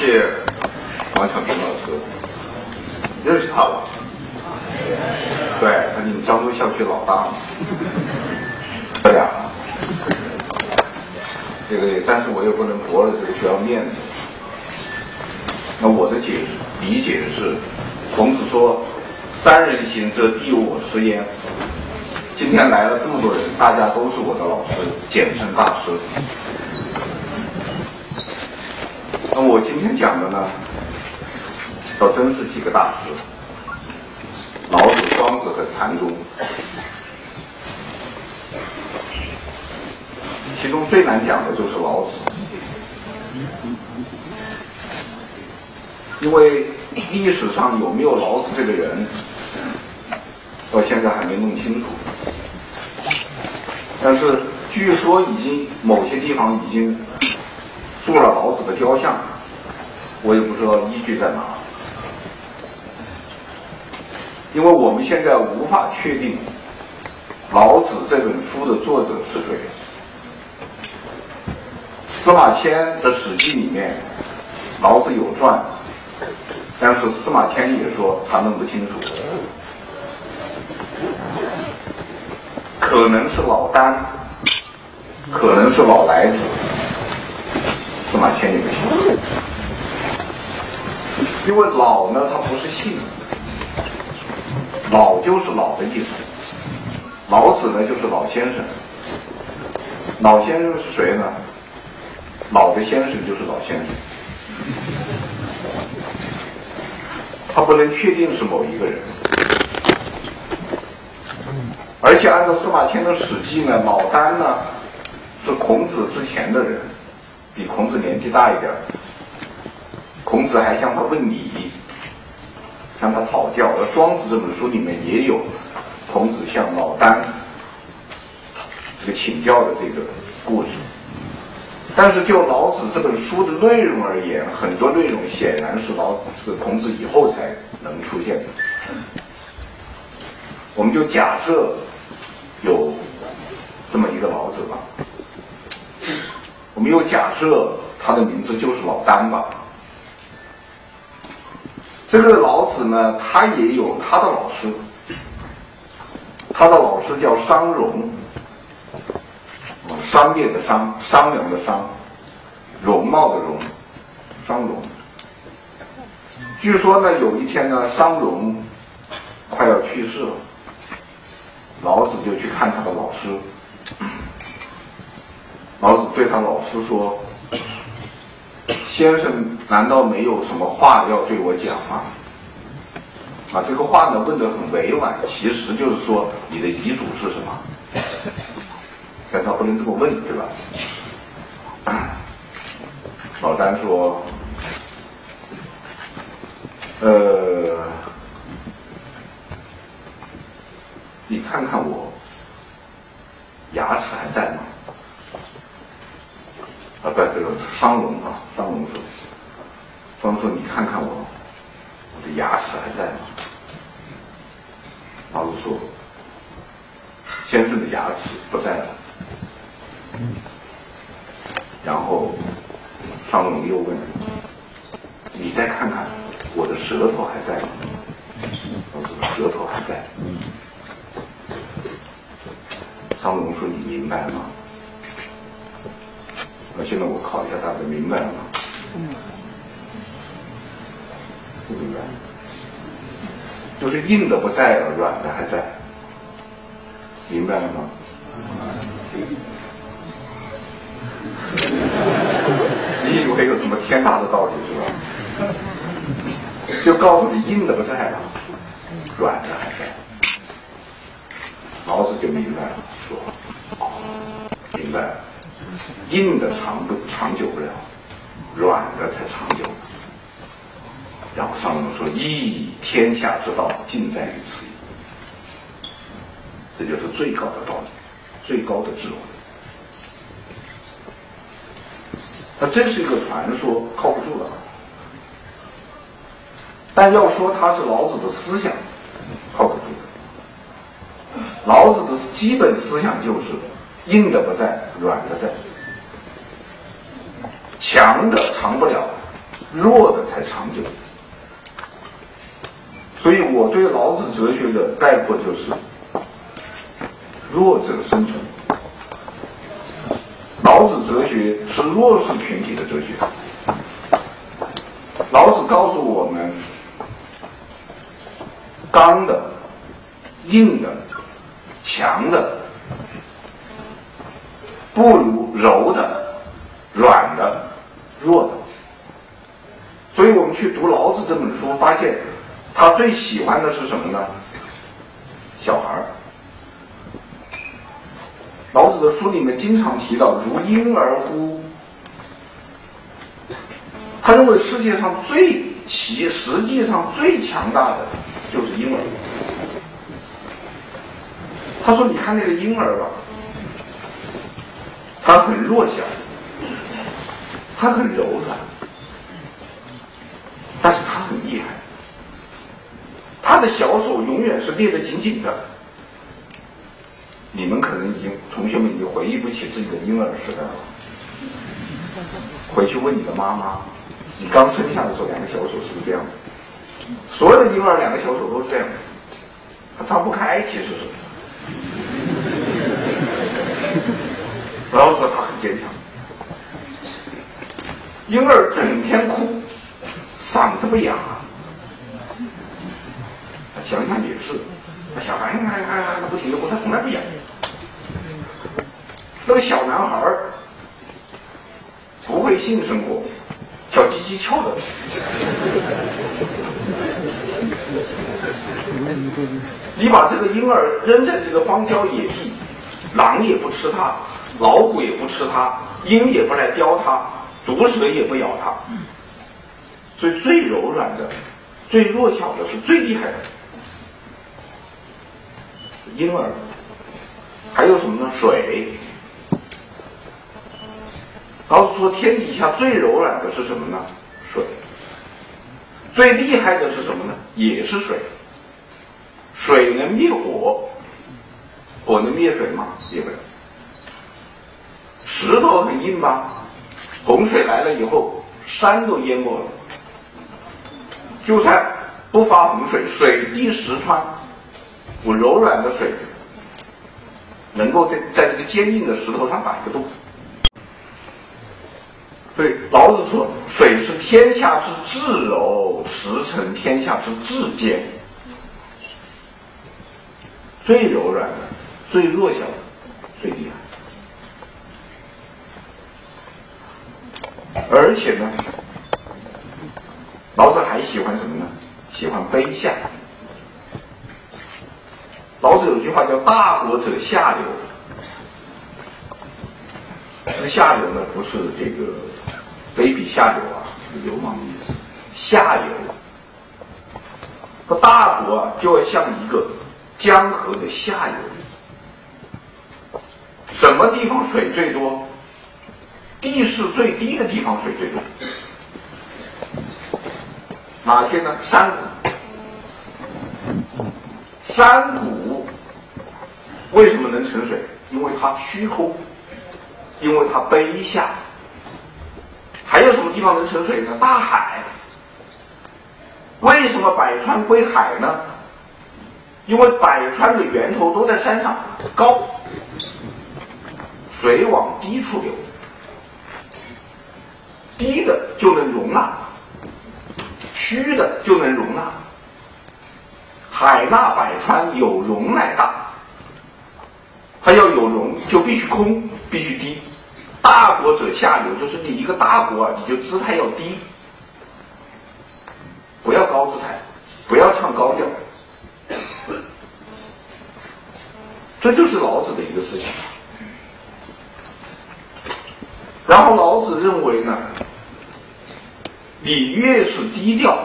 谢王小平老师，认识他吧？对，他是你们漳州校区老大嘛。这样，这个，但是我也不能驳了这个学校面子。那我的解释理解是，孔子说“三人行，则必有我师焉”。今天来了这么多人，大家都是我的老师，简称大师。我今天讲的呢，倒真是几个大师：老子、庄子和禅宗。其中最难讲的就是老子，因为历史上有没有老子这个人，到现在还没弄清楚。但是据说已经某些地方已经做了老子的雕像，我也不知道依据在哪。因为我们现在无法确定老子这本书的作者是谁。司马迁的《史记》里面，老子有传，但是司马迁也说他弄不清楚，可能是老聃，可能是老来子，司马迁也不清楚，因为老呢，它不是姓，老就是老的意思，老子呢就是老先生，老先生是谁呢？老的先生就是老先生，他不能确定是某一个人，而且按照司马迁的《史记》呢，老聃呢是孔子之前的人，比孔子年纪大一点孔子还向他问礼，向他讨教。而《庄子》这本书里面也有孔子向老聃这个请教的这个故事。但是就老子这本书的内容而言，很多内容显然是老这个孔子以后才能出现的。我们就假设有这么一个老子吧，我们又假设他的名字就是老聃吧。这个老子呢，他也有他的老师，他的老师叫商容。商业的商，商量的商，容貌的容，商容。据说呢，有一天呢，商容快要去世了，老子就去看他的老师。老子对他老师说：“先生，难道没有什么话要对我讲吗？”啊，这个话呢问得很委婉，其实就是说你的遗嘱是什么？但他不能这么问，对吧？老丹说：“呃，你看看我牙齿还在吗？”啊，不，这个商容啊，商容说：“商说你看看我，我的牙齿还在吗？”老子说：“先生的牙齿不在了。”然后，商容又问：“你再看看，我的舌头还在吗？”老子说：“舌头还在。”商容说：“你明白吗？”那现在我考一下大家，明白了吗？不明白。就是硬的不在了，软的还在。明白了吗？你以为有什么天大的道理是吧？就告诉你，硬的不在了，软的还在。老子就明白了，说：“哦，明白了，硬的长不长久不了，软的才长久。”然后上面说：“义，天下之道，尽在于此。”这就是最高的道理，最高的智慧。它真是一个传说，靠不住了。但要说它是老子的思想，靠不住的。老子的基本思想就是硬的不在，软的在。强的长不了，弱的才长久。所以我对老子哲学的概括就是：弱者生存。老子哲学是弱势群体的哲学。老子告诉我们，刚的、硬的、强的，不如柔的、软的、弱的。所以我们去读老子这本书，发现他最喜欢的是什么呢？小孩儿。老子的书里面经常提到“如婴儿乎”，他认为世界上最其实际上最强大的就是婴儿。他说：“你看那个婴儿吧，他很弱小，他很柔软，但是他很厉害，他的小手永远是捏得紧紧的。”你们可能已经，同学们已经回忆不起自己的婴儿时代了。回去问你的妈妈，你刚生下的时候，两个小手是不是这样的？所有的婴儿两个小手都是这样的，他张不开，其实是。然后说他很坚强。婴儿整天哭，嗓子不哑。想想也是，小孩你看看他不停的哭，他从来不哑。那个小男孩儿不会性生活，小鸡鸡翘的。你把这个婴儿扔在这个荒郊野地，狼也不吃它，老虎也不吃它，鹰也不来叼它，毒蛇也不咬它。所以最柔软的、最弱小的是最厉害的婴儿。还有什么呢？水。老子说：“天底下最柔软的是什么呢？水。最厉害的是什么呢？也是水。水能灭火，火能灭水吗？灭不了。石头很硬吧？洪水来了以后，山都淹没了。就算不发洪水，水滴石穿，我柔软的水能够在在这个坚硬的石头上打一个洞。”所以，老子说：“水是天下之至柔，驰骋天下之至坚。最柔软的，最弱小的，最厉害。而且呢，老子还喜欢什么呢？喜欢卑下。老子有句话叫‘大国者下流’，这个下流呢，不是这个。”卑鄙下流啊，流氓的意思。下游，个大国啊就要像一个江河的下游。什么地方水最多？地势最低的地方水最多。哪些呢？山谷。山谷为什么能沉水？因为它虚空，因为它卑下。还有什么地方能沉水呢？大海。为什么百川归海呢？因为百川的源头都在山上，高，水往低处流，低的就能容纳，虚的就能容纳。海纳百川，有容乃大。它要有容，就必须空，必须低。大国者下流，就是你一个大国啊，你就姿态要低，不要高姿态，不要唱高调，这就是老子的一个思想。然后老子认为呢，你越是低调，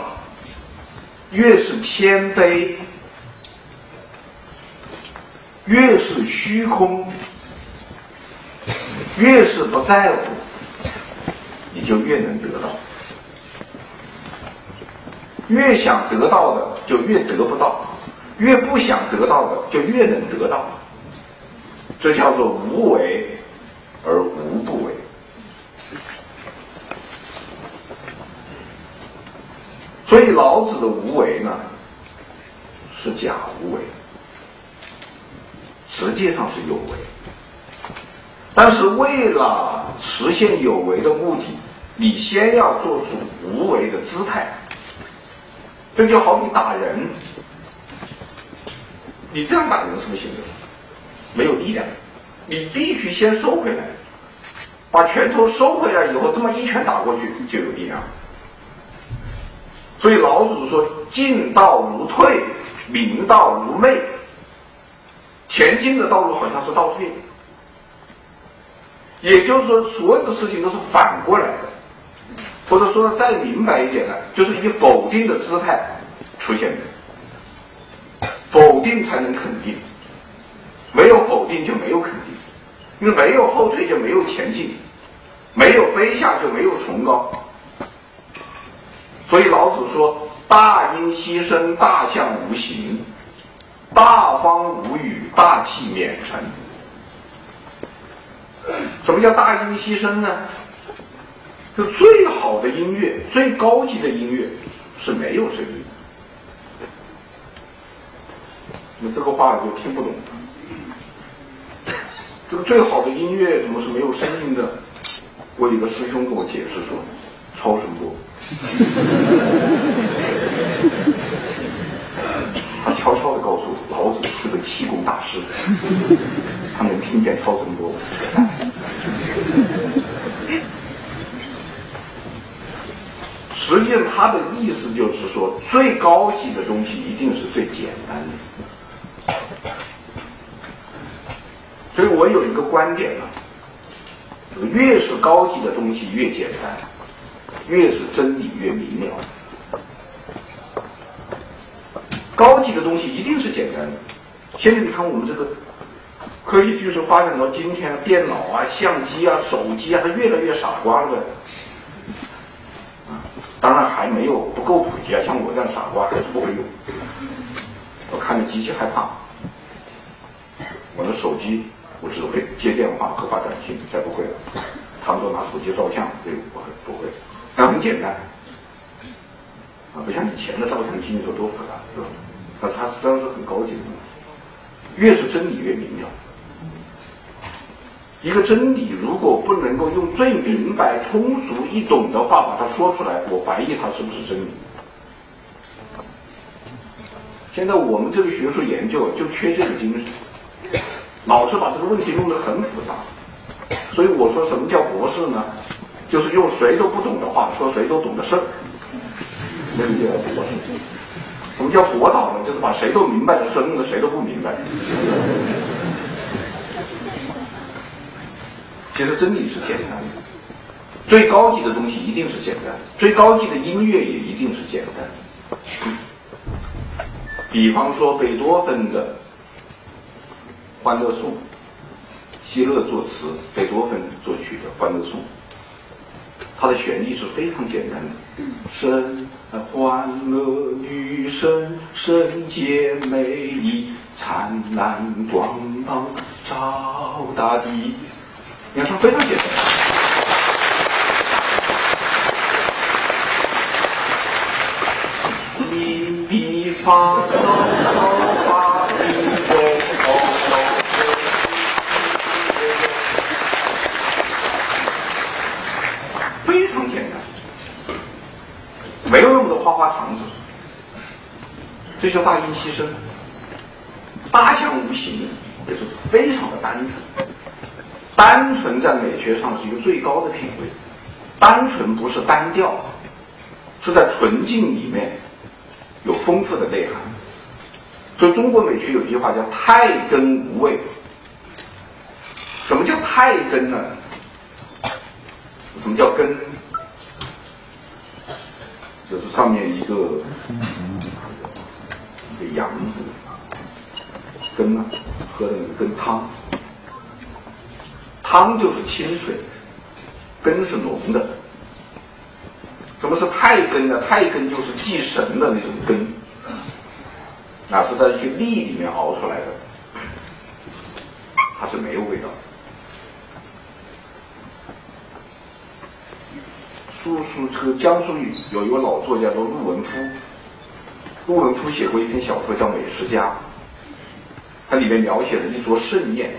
越是谦卑，越是虚空。越是不在乎，你就越能得到；越想得到的，就越得不到；越不想得到的，就越能得到。这叫做无为而无不为。所以老子的无为呢，是假无为，实际上是有为。但是为了实现有为的目的，你先要做出无为的姿态。这就好比打人，你这样打人是不行的，没有力量，你必须先收回来，把拳头收回来以后，这么一拳打过去就有力量。所以老子说：“进道如退，明道如昧。”前进的道路好像是倒退，也就是说，所有的事情都是反过来的。或者说的再明白一点呢，就是以否定的姿态出现的，否定才能肯定，没有否定就没有肯定，因为没有后退就没有前进，没有卑下就没有崇高。所以老子说：“大音希声，大象无形；大方无语，大器免成。”什么叫大音希声呢？就最好的音乐，最高级的音乐是没有声音的。那这个话我就听不懂。这个最好的音乐怎么是没有声音的？我有个师兄跟我解释说，超声波。他悄悄的告诉我，老子是个气功大师，他能听见超声波。实际上，他的意思就是说，最高级的东西一定是最简单的。所以我有一个观点呢，越是高级的东西越简单。越是真理越明了，高级的东西一定是简单的。现在你看我们这个科技技术发展到今天，电脑啊、相机啊、手机啊，它越来越傻瓜了。啊，当然还没有不够普及啊，像我这样傻瓜还是不会用。我看着极其害怕，我的手机我只会接电话和发短信，再不会了。他们都拿手机照相，对，不会不会。那很简单，啊，不像以前的照相机，你说多复杂，是吧？那它实际上是很高级的东西。越是真理越明了。一个真理如果不能够用最明白、通俗易懂的话把它说出来，我怀疑它是不是真理。现在我们这个学术研究就缺这个精神，老是把这个问题弄得很复杂。所以我说，什么叫博士呢？就是用谁都不懂的话说谁都懂的事儿，那个叫博士。什么叫博导呢？就是把谁都明白的事弄得谁都不明白。其实真理是简单的，最高级的东西一定是简单，最高级的音乐也一定是简单。比方说贝多芬的《欢乐颂》，希勒作词，贝多芬作曲的《欢乐颂》。它的旋律是非常简单的，生欢乐女神，圣洁美丽，灿烂光芒照大地。你看，它非常简单。咪咪发嗦没有那么多花花肠子，这叫大音希声，大象无形，也就是非常的单纯。单纯在美学上是一个最高的品位，单纯不是单调，是在纯净里面有丰富的内涵。所以中国美学有句话叫“太根无味”。什么叫太根呢？什么叫根？就是上面一个一个羊根啊，喝的那个根汤，汤就是清水，根是浓的。什么是太根呢？太根就是祭神的那种根，啊，是在一个粒里面熬出来的，它是没有味道。苏苏这个江苏有一位老作家叫陆文夫，陆文夫写过一篇小说叫《美食家》，它里面描写了一桌盛宴，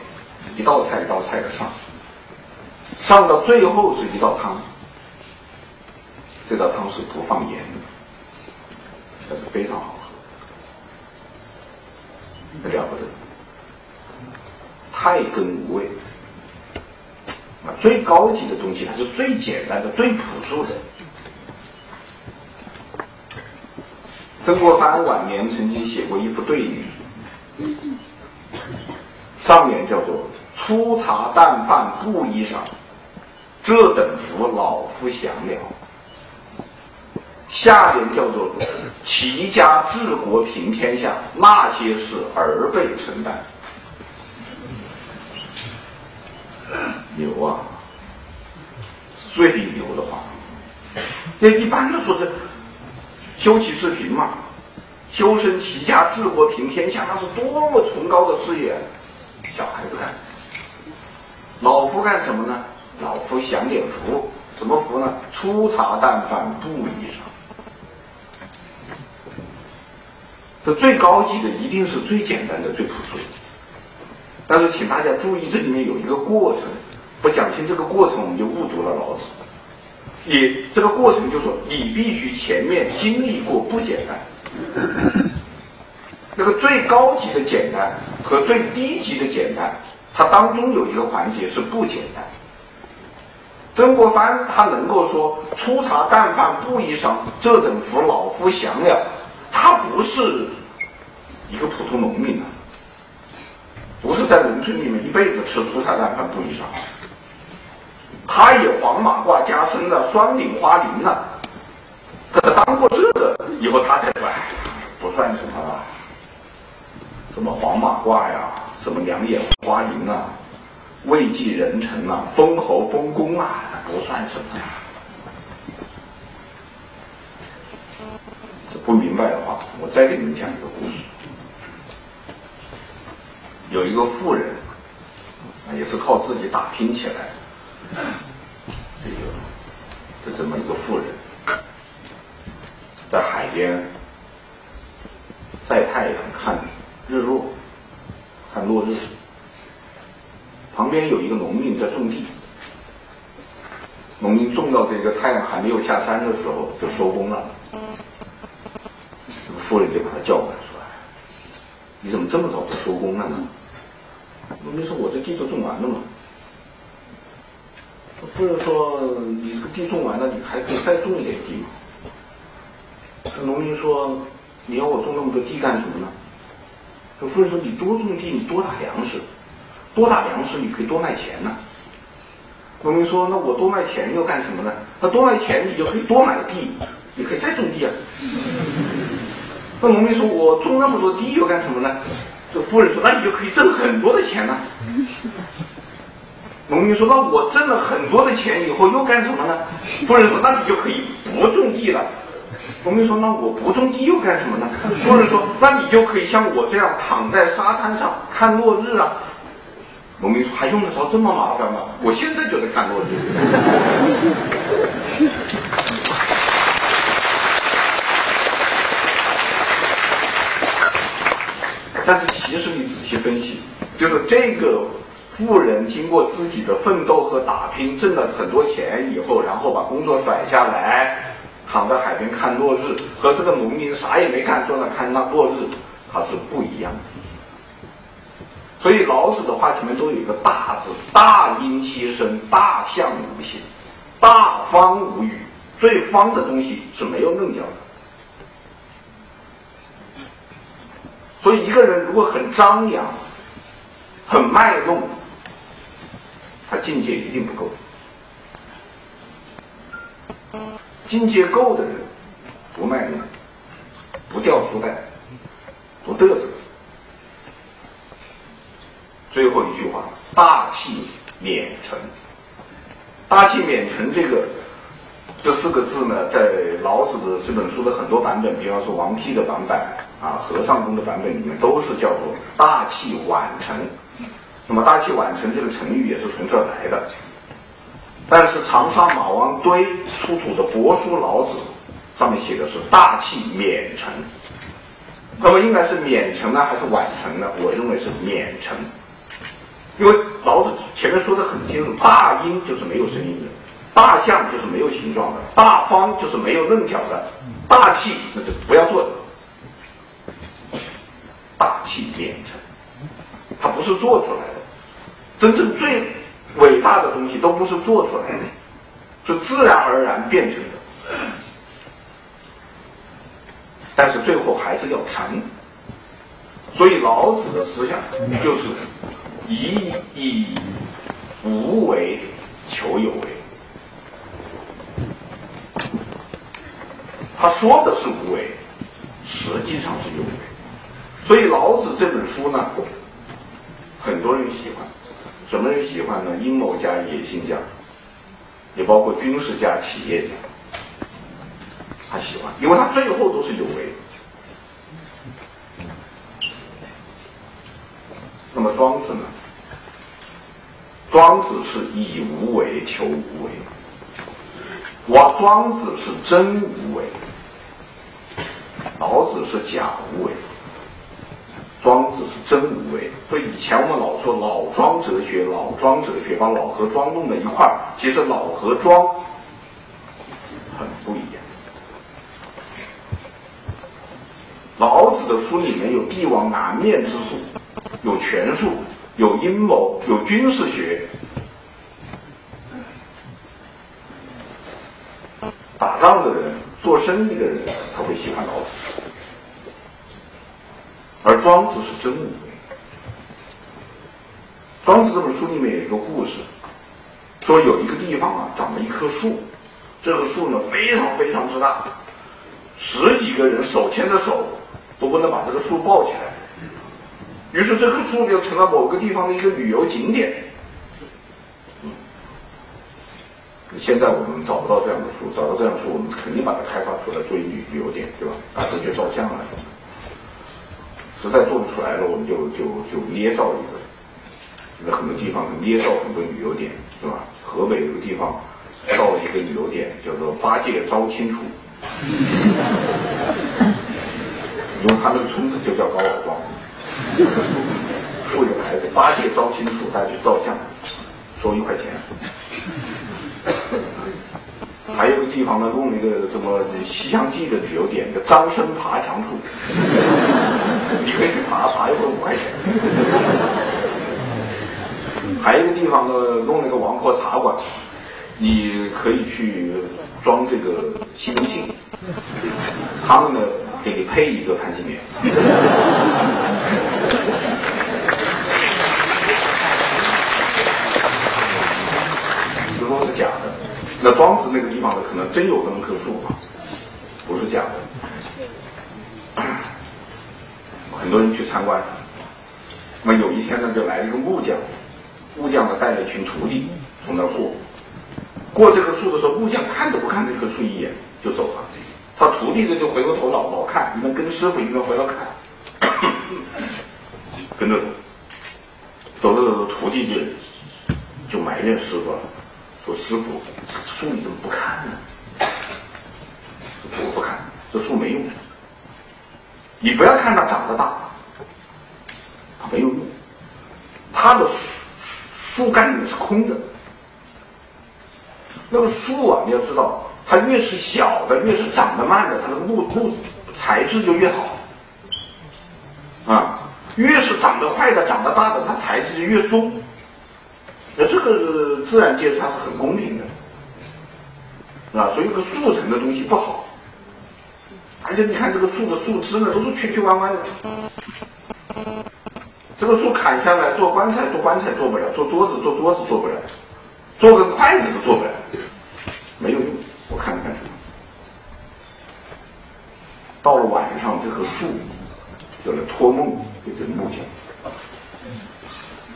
一道菜一道菜的上，上到最后是一道汤，这道汤是不放盐的，但是非常好喝，了不得，太根无味。最高级的东西，它是最简单的、最朴素的。曾国藩晚年曾经写过一副对联，上联叫做“粗茶淡饭布衣裳，这等福老夫享了”，下联叫做“齐家治国平天下，那些事儿辈承担”。牛啊，最牛的话。那一般的说这修齐治平嘛，修身齐家治国平天下，那是多么崇高的事业。小孩子干，老夫干什么呢？老夫享点福，什么福呢？粗茶淡饭布衣裳。这最高级的一定是最简单的、最朴素的。但是请大家注意，这里面有一个过程。不讲清这个过程，我们就误读了老子。你这个过程就说，你必须前面经历过不简单。那个最高级的简单和最低级的简单，它当中有一个环节是不简单。曾国藩他能够说“粗茶淡饭布衣裳，这等福老夫享了”，他不是一个普通农民啊，不是在农村里面一辈子吃粗茶淡饭布衣裳。他也黄马褂加身了，双领花翎了。他当过这个以后，他才说：“，不算什么了。什么黄马褂呀，什么两眼花翎啊，位极人臣啊，封侯封公啊，不算什么呀。”不明白的话，我再给你们讲一个故事。有一个富人，也是靠自己打拼起来。这个，就这么一个妇人，在海边晒太阳看日落，看落日。旁边有一个农民在种地，农民种到这个太阳还没有下山的时候就收工了。这个妇人就把他叫过来说：“你怎么这么早就收工了呢？”农民说：“我这地都种完了嘛。”夫人说：“你这个地种完了，你还可以再种一点地嘛。”农民说：“你要我种那么多地干什么呢？”这夫人说：“你多种地，你多打粮食，多打粮食，你可以多卖钱呢。”农民说：“那我多卖钱又干什么呢？那多卖钱，你就可以多买地，你可以再种地啊。”那农民说：“我种那么多地又干什么呢？”这夫人说：“那你就可以挣很多的钱呢。”农民说：“那我挣了很多的钱以后又干什么呢？”夫人说：“那你就可以不种地了。”农民说：“那我不种地又干什么呢？”夫人说：“那你就可以像我这样躺在沙滩上看落日啊。”农民说：“还用得着这么麻烦吗？我现在就在看落日。”但是其实你仔细分析，就是这个。富人经过自己的奋斗和打拼，挣了很多钱以后，然后把工作甩下来，躺在海边看落日，和这个农民啥也没干，坐那看那落日，他是不一样的。所以老子的话前面都有一个“大”字，大音希声，大象无形，大方无语。最方的东西是没有棱角的。所以一个人如果很张扬，很卖弄。他境界一定不够，境界够的人不卖弄，不掉书袋，不嘚瑟。最后一句话，大器免成。大器免成这个这四个字呢，在老子的这本书的很多版本，比方说王丕的版本啊，和尚公的版本里面，都是叫做大器晚成。那么“大器晚成”这个成语也是从这儿来的。但是长沙马王堆出土的帛书老子上面写的是大器免成，那么应该是免成呢还是晚成呢？我认为是免成，因为老子前面说的很清楚，大音就是没有声音的，大象就是没有形状的，大方就是没有棱角的，大器那就不要做的。大器免成，它不是做出来的。真正最伟大的东西都不是做出来的，是自然而然变成的。但是最后还是要成。所以老子的思想就是以以无为求有为。他说的是无为，实际上是有为。所以老子这本书呢，很多人喜欢，什么人喜欢呢？阴谋家、野心家，也包括军事家、企业家，他喜欢，因为他最后都是有为。那么庄子呢？庄子是以无为求无为，我庄子是真无为，老子是假无为。庄子是真无为，所以以前我们老说老庄哲学，老庄哲学把老和庄弄在一块儿，其实老和庄很不一样。老子的书里面有帝王南面之术，有权术，有阴谋，有军事学，打仗的人、做生意的人，他会喜欢老子。而庄子是真无为。庄子这本书里面有一个故事，说有一个地方啊，长了一棵树，这个树呢非常非常之大，十几个人手牵着手都不能把这个树抱起来。于是这棵树就成了某个地方的一个旅游景点。现在我们找不到这样的树，找到这样的树，我们肯定把它开发出来做一旅游点，对吧？大家去照相啊。实在做不出来了，我们就就就捏造一个。那很多地方捏造很多旅游点，是吧？河北有个地方造了一个旅游点，叫做八戒招亲处。因为他那个村子就叫高老庄，竖一个牌子“八戒招亲处”，大家去照相，收一块钱。还有个地方呢，弄了一个什么《西厢记》的旅游点，叫张生爬墙处，你可以去爬，爬一会儿五块钱。还有一个地方呢，弄了一个王婆茶馆，你可以去装这个西门庆，他们呢给你配一个潘金莲。这都是假的。那庄子那个地方呢，可能真有那么棵树啊，不是假的。很多人去参观，那么有一天呢，就来了一个木匠，木匠呢带了一群徒弟从那儿过，过这棵树的时候，木匠看都不看这棵树一眼就走了，他徒弟呢就回过头老老看，一边跟师傅一边回头看，跟着走，走着走着，徒弟就就埋怨师傅了。说师傅，这树你怎么不看呢？我不看，这树没用。你不要看它长得大，它没有用。它的树树干里是空的。那个树啊，你要知道，它越是小的，越是长得慢的，它的木木材质就越好。啊，越是长得快的、长得大的，它材质就越松。那这个自然界它是很公平的，啊，所以这个速成的东西不好。而且你看这个树的树枝呢，都是曲曲弯弯的。这个树砍下来做棺材，做棺材做不了；做桌子，做桌子做不了；做个筷子都做不了，没有用。我看看什么？到了晚上，这棵树就来托梦给这个木匠。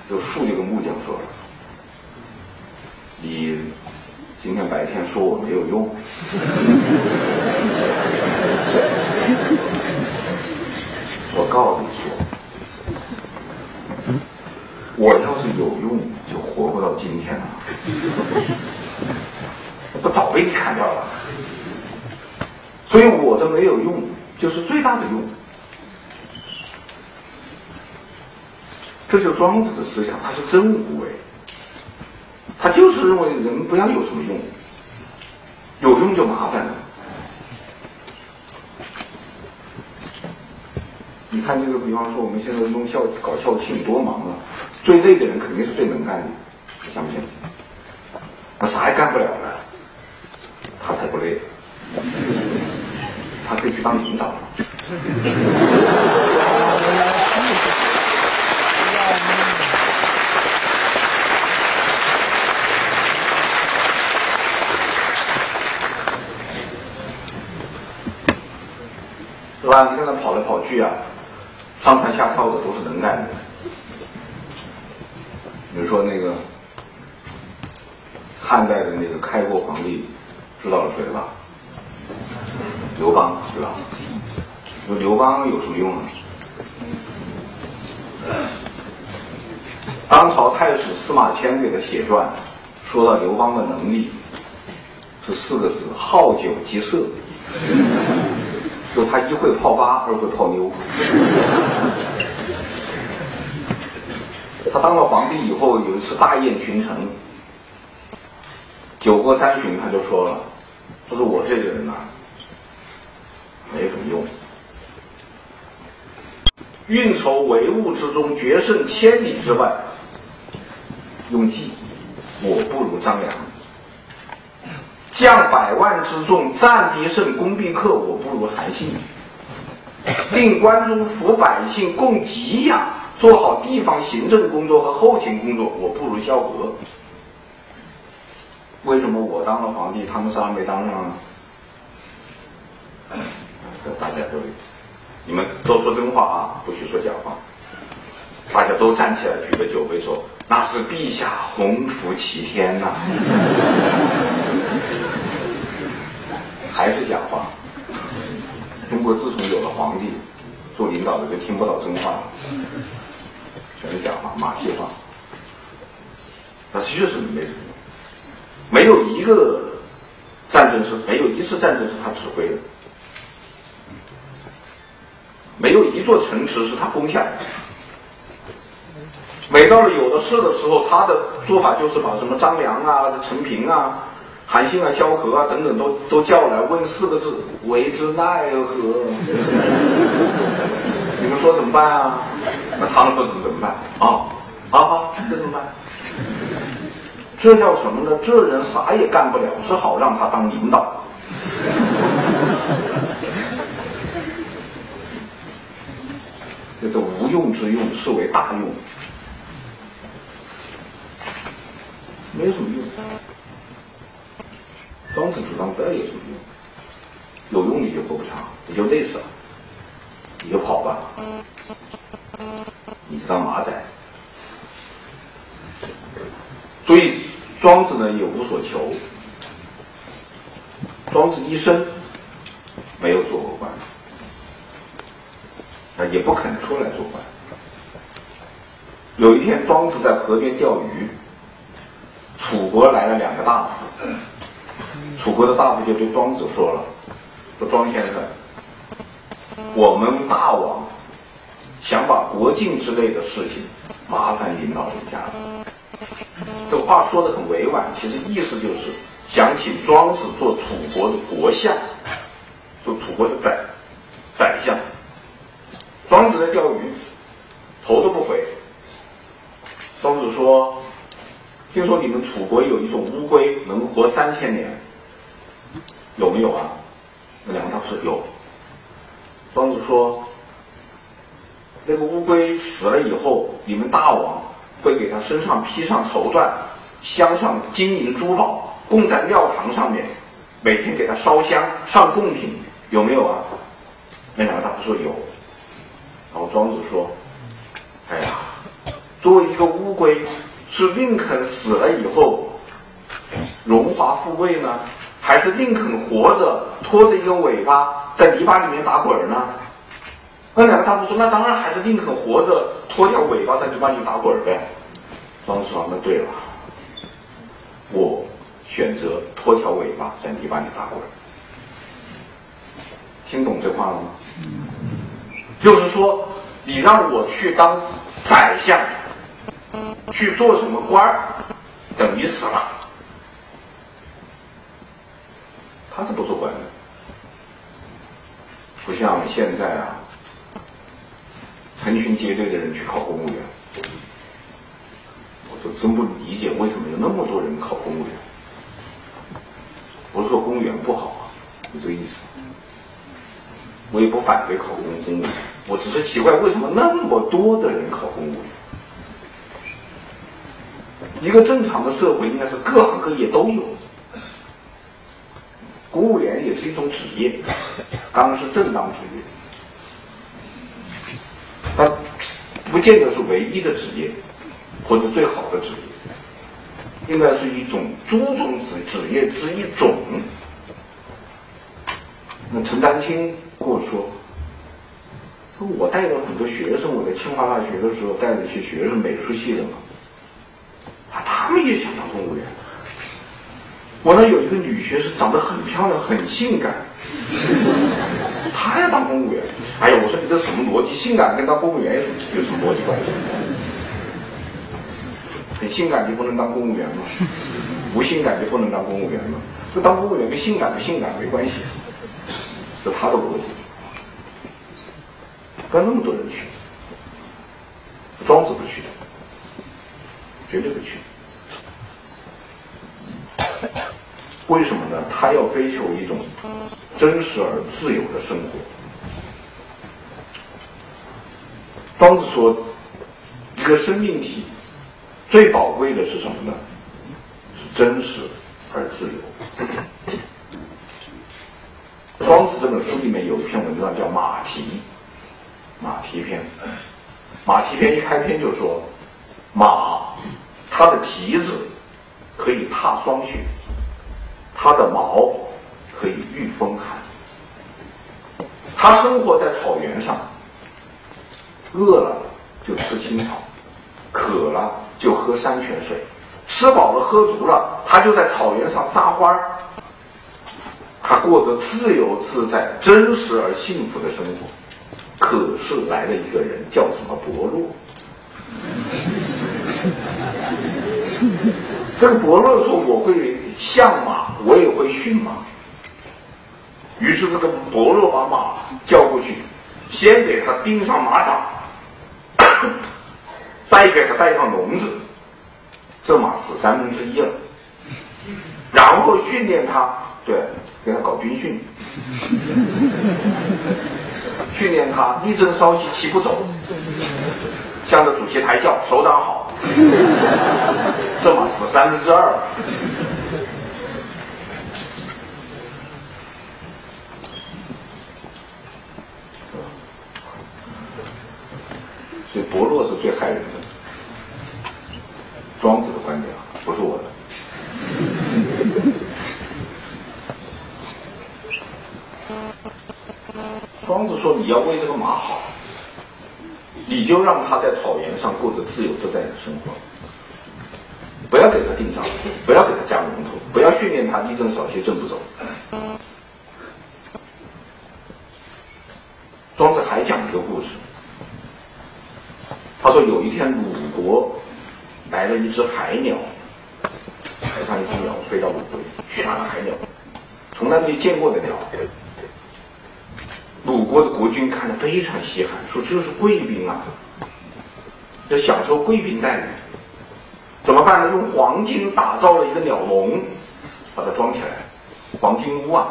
这树就跟木匠说。你今天白天说我没有用，我告诉你说，我要是有用，就活不到今天了。不早被你砍掉了。所以我的没有用，就是最大的用。这就庄子的思想，他是真无为，他就是认为人不要有什么用，有用就麻烦了。你看这个，比方说我们现在弄校搞校庆多忙啊，最累的人肯定是最能干的，相不相信？我啥也干不了了，他才不累，他可以去当领导。吧？你看他跑来跑去啊，上蹿下跳的都是能干的。比如说那个汉代的那个开国皇帝，知道是谁吧？刘邦，对吧？说刘邦有什么用啊？当朝太史司马迁给他写传，说到刘邦的能力是四个字：好酒极色。就他一会泡吧，二会泡妞。他当了皇帝以后，有一次大宴群臣，酒过三巡，他就说了：“他说我这个人呐，没什么用。运筹帷幄之中，决胜千里之外，用计，我不如张良。”将百万之众，战必胜，攻必克，我不如韩信；令关中服百姓，共给养，做好地方行政工作和后勤工作，我不如萧何。为什么我当了皇帝，他们仨没当上呢？这大家都，你们都说真话啊，不许说假话。大家都站起来，举着酒杯说：“那是陛下鸿福齐天呐！”还是假话。中国自从有了皇帝，做领导的就听不到真话了，全是假话、马屁话。那确实没什么，没有一个战争是没有一次战争是他指挥的，没有一座城池是他攻下的。每到了有的事的时候，他的做法就是把什么张良啊、陈平啊。韩信啊、萧何啊等等都都叫来问四个字：为之奈何？你们说怎么办啊？那他们说怎么怎么办？啊，好好，这怎么办？这叫什么呢？这人啥也干不了，只好让他当领导。这个无用之用是为大用，没有什么用。庄子主张不要有什么用，有用你就活不长，你就累死了，你就跑吧，你就当马仔。所以庄子呢也无所求，庄子一生没有做过官，啊也不肯出来做官。有一天，庄子在河边钓鱼，楚国来了两个大夫。楚国的大夫就对庄子说了：“说庄先生，我们大王想把国境之类的事情麻烦您老人家了。”这话说的很委婉，其实意思就是想请庄子做楚国的国相，做楚国的宰宰相。庄子在钓鱼，头都不回。庄子说：“听说你们楚国有一种乌龟，能活三千年。”有没有啊？那两个大夫说有。庄子说：“那个乌龟死了以后，你们大王会给他身上披上绸缎，镶上金银珠宝，供在庙堂上面，每天给他烧香上贡品，有没有啊？”那两个大夫说有。然后庄子说：“哎呀，作为一个乌龟，是宁肯死了以后荣华富贵呢？”还是宁肯活着拖着一根尾巴在泥巴里面打滚呢？那两个大夫说：“那当然还是宁肯活着拖条尾巴在泥巴里打滚呗。”庄子说：“那对了，我选择拖条尾巴在泥巴里打滚。听懂这话了吗？就是说，你让我去当宰相，去做什么官儿，等于死了。他是不做官的，不像现在啊，成群结队的人去考公务员，我就真不理解为什么有那么多人考公务员。不是说公务员不好啊，就这个意思。我也不反对考公公务员，我只是奇怪为什么那么多的人考公务员。一个正常的社会应该是各行各业都有，公务员也是一种职业，当然是正当职业，但不见得是唯一的职业或者最好的职业，应该是一种诸种职职业之一种。那陈丹青。跟我说，说我带了很多学生，我在清华大学的时候带了一些学生，美术系的嘛，啊，他们也想当公务员。我那有一个女学生，长得很漂亮，很性感，她要当公务员。哎呀，我说你这什么逻辑？性感跟当公务员有什么有什么逻辑关系？很性感就不能当公务员吗？不性感就不能当公务员吗？这当公务员跟性感不性感没关系。是他的逻辑，跟那么多人去，庄子不去的，绝对不去。为什么呢？他要追求一种真实而自由的生活。庄子说，一个生命体最宝贵的是什么呢？是真实而自由。庄子这本书里面有一篇文章叫《马蹄》，马蹄篇。马蹄篇一开篇就说，马，它的蹄子可以踏霜雪，它的毛可以御风寒。它生活在草原上，饿了就吃青草，渴了就喝山泉水，吃饱了喝足了，它就在草原上撒欢儿。他过着自由自在、真实而幸福的生活，可是来了一个人，叫什么伯乐？这个伯乐说：“我会相马，我也会驯马。”于是这个伯乐把马叫过去，先给他钉上马掌，再给他戴上笼子，这马死三分之一了，然后训练他，对。给他搞军训，训练他一针稍息气不走，向着主席抬轿，首长好，这马死三分之二。所以伯乐是最害人的，庄子的观点啊不是我的。庄子说：“你要为这个马好，你就让它在草原上过着自由自在的生活，不要给它钉上，不要给它加龙头，不要训练它一针少息正不走。”庄子还讲一个故事，他说有一天鲁国来了一只海鸟，海上一只鸟飞到鲁国，巨大的海鸟，从来没见过的鸟。鲁国的国君看了非常稀罕，说这是贵宾啊，要享受贵宾待遇，怎么办呢？用黄金打造了一个鸟笼，把它装起来，黄金屋啊。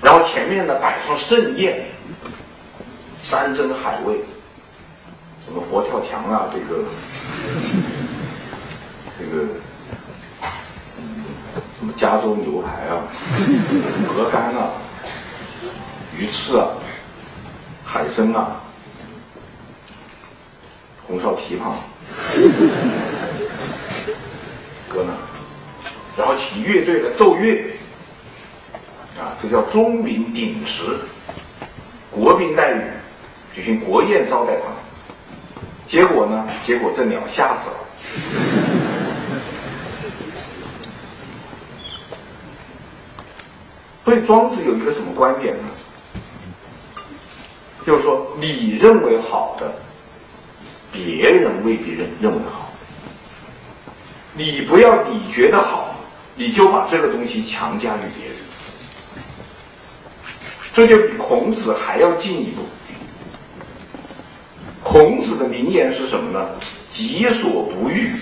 然后前面呢摆上盛宴，山珍海味，什么佛跳墙啊，这个这个，什么加州牛排啊，鹅肝啊。鱼翅啊，海参啊，红烧蹄膀，搁那，然后请乐队来奏乐，啊，这叫钟鸣鼎食，国宾待遇，举行国宴招待他。结果呢？结果这鸟吓死了。所以庄子有一个什么观点呢？就是说，你认为好的，别人未必认认为好。你不要你觉得好，你就把这个东西强加于别人，这就比孔子还要进一步。孔子的名言是什么呢？己所不欲，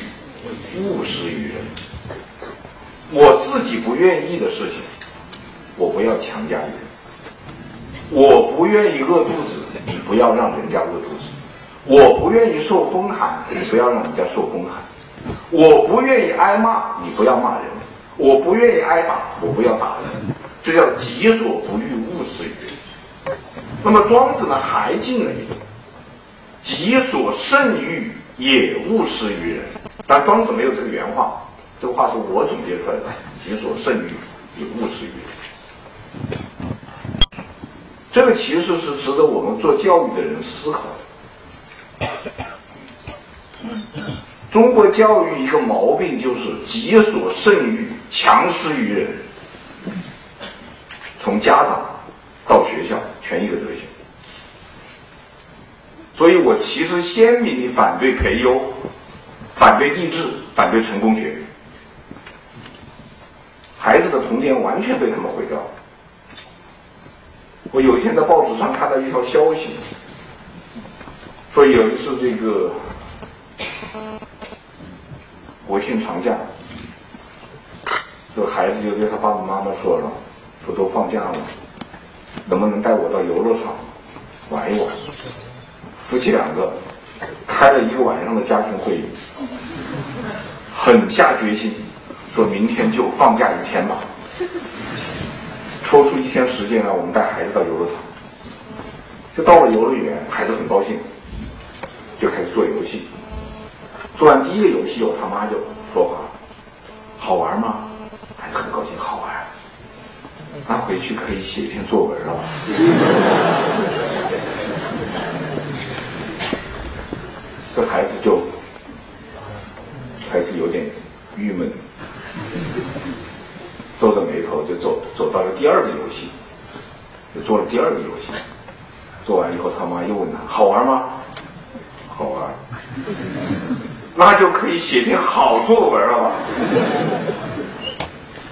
勿施于人。我自己不愿意的事情，我不要强加于人。我不愿意饿肚子，你不要让人家饿肚子。我不愿意受风寒，你不要让人家受风寒。我不愿意挨骂，你不要骂人；我不愿意挨打，我不要打人。这叫己所不欲，勿施于人。那么庄子呢，还进了一步。己所甚欲，也勿施于人。但庄子没有这个原话，这个话是我总结出来的。己所甚欲，也勿施于人。这个其实是值得我们做教育的人思考的。中国教育一个毛病就是己所甚欲，强施于人。从家长到学校，全一个德行。所以我其实鲜明的反对培优，反对励志，反对成功学。孩子的童年完全被他们毁掉了。我有一天在报纸上看到一条消息，说有一次这个国庆长假，这个孩子就对他爸爸妈妈说了，说都放假了，能不能带我到游乐场玩一玩？夫妻两个开了一个晚上的家庭会议，狠下决心，说明天就放假一天吧，抽出一天时间来我们带孩子到游乐场。就到了游乐园，孩子很高兴，就开始做游戏。做完第一个游戏以后，他妈就说话：“好玩吗？”孩子很高兴，好玩。那回去可以写一篇作文了。这孩子就还是有点郁闷，皱着眉头就走走到了第二个游戏，就做了第二个游戏。做完以后，他妈又问他：“好玩吗？”“好玩。”“那就可以写篇好作文了吧？”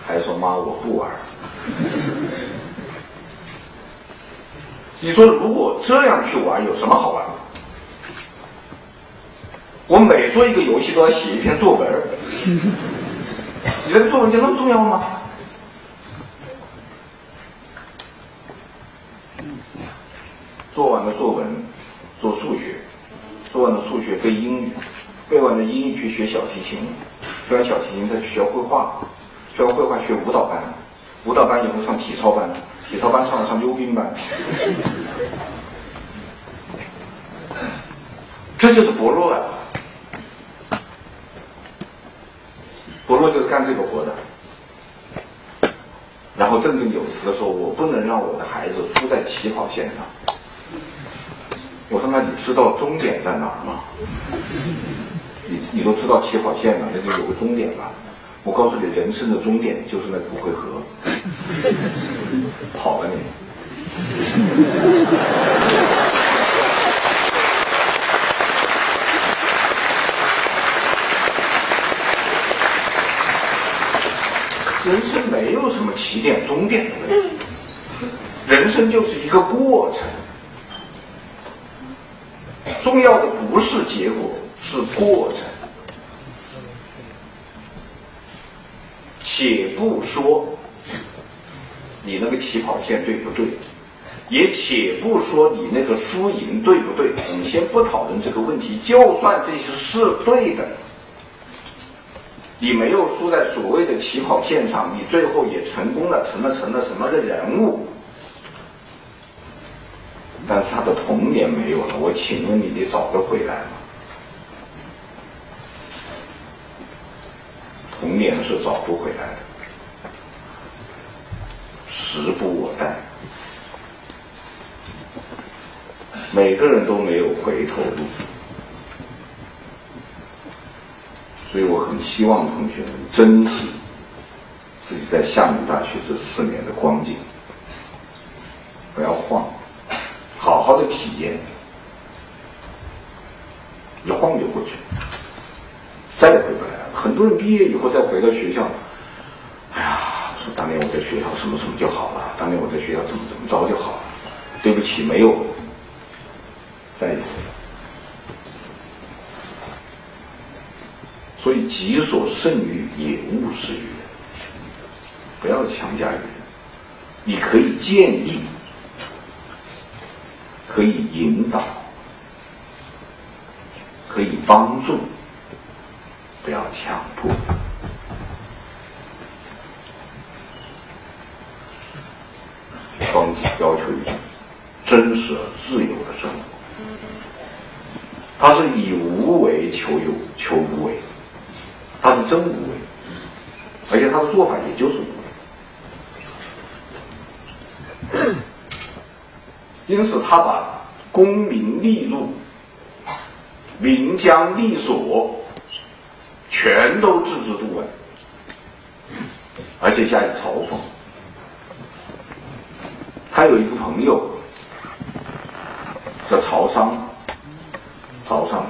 还说：“妈，我不玩。”你说如果这样去玩，有什么好玩的？我每做一个游戏都要写一篇作文，你那个作文就那么重要吗？做完了作文，做数学，做完了数学背英语，背完了英语去学小提琴，学完小提琴再去学绘画，学完绘画学舞蹈班，舞蹈班以后上体操班，体操班上了上溜冰班，这就是薄弱啊！伯乐就是干这个活的。然后振振有词的说：“我不能让我的孩子输在起跑线上。”我说：“那你知道终点在哪儿吗？你你都知道起跑线了，那就有个终点吧。我告诉你，人生的终点就是那不会河，跑了你。”人生没有什么起点终点的问题，人生就是一个过程，重要的不是结果，是过程。且不说你那个起跑线对不对，也且不说你那个输赢对不对，我们先不讨论这个问题。就算这些是对的。你没有输在所谓的起跑线上，你最后也成功了，成了成了什么的人物？但是他的童年没有了，我请问你，你找得回来吗？童年是找不回来的，时不我待，每个人都没有回头路。所以我很希望同学们珍惜自己在厦门大学这四年的光景，不要晃，好好的体验，一晃就过去了，再也回不来了。很多人毕业以后再回到学校，哎呀，说当年我在学校什么什么就好了，当年我在学校怎么怎么着就好了。对不起，没有，再有。所以己所剩欲，也勿施于人。不要强加于人，你可以建议，可以引导，可以帮助，不要强迫。庄子要求一种真实而自由的生活，他是以无为求有，求无为。他是真无为，而且他的做法也就是无为，因此他把功名利禄、名将利所全都置之度外，而且加以嘲讽。他有一个朋友叫曹商，曹商。